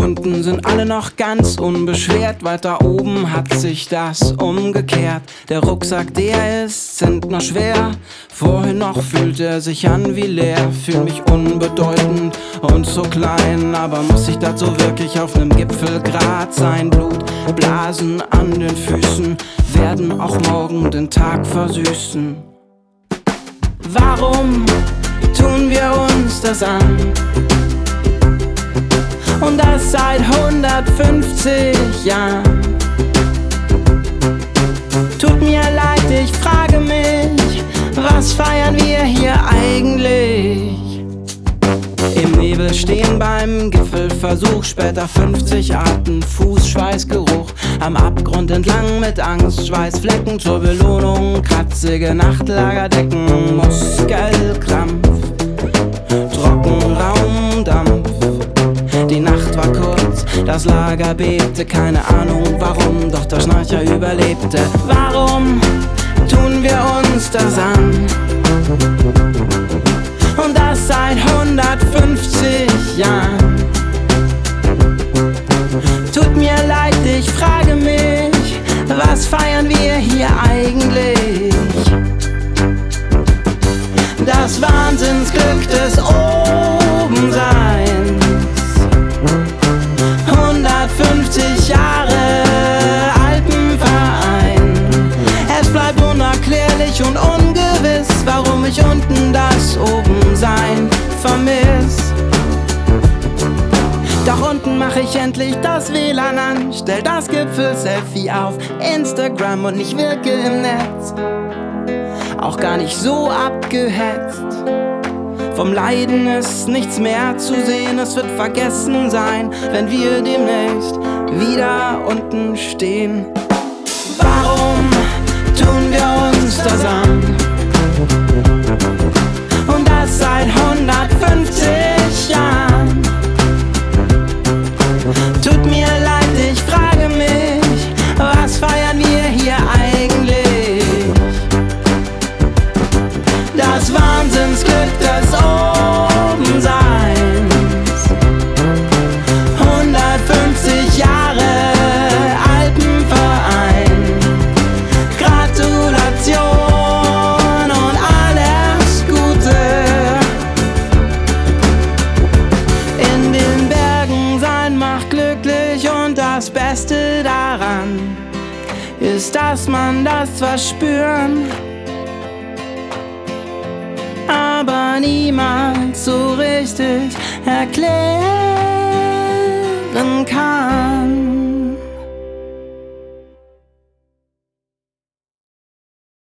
unten sind alle noch ganz unbeschwert. Weiter oben hat sich das umgekehrt. Der Rucksack, der ist zentner schwer. Vorhin noch fühlt er sich an wie leer. Fühl mich unbedeutend und so klein. Aber muss ich dazu wirklich auf nem Gipfelgrad sein? Blut, Blasen an den Füßen werden auch morgen den Tag versüßen. Warum tun wir uns das an? Und das seit 150 Jahren. Tut mir leid, ich frage mich, was feiern wir hier eigentlich? Im Nebel stehen beim Gipfelversuch, später 50 Arten Fußschweißgeruch. Am Abgrund entlang mit Angst, Schweißflecken zur Belohnung, kratzige Nachtlagerdecken, Muskelkrampf, kurz, das Lager bebte, keine Ahnung warum, doch der Schnarcher überlebte. Warum tun wir uns das an? Und das seit 150 Jahren. Tut mir leid, ich frage mich, was feiern wir hier eigentlich? Das Wahnsinnsglück des Obenseins. Unerklärlich und ungewiss, warum ich unten das Obensein vermiss. Doch unten mache ich endlich das WLAN an, stell das Gipfel-Selfie auf Instagram und ich wirke im Netz. Auch gar nicht so abgehetzt. Vom Leiden ist nichts mehr zu sehen, es wird vergessen sein, wenn wir demnächst wieder unten stehen. Warum tun wir uns das an? Und das seit 150 Jahren. Tut mir leid, ich frage mich, was feiern wir hier eigentlich? Das Wahnsinnsglück des Obenseins. Beste daran ist, dass man das zwar spüren, aber niemand so richtig erklären kann.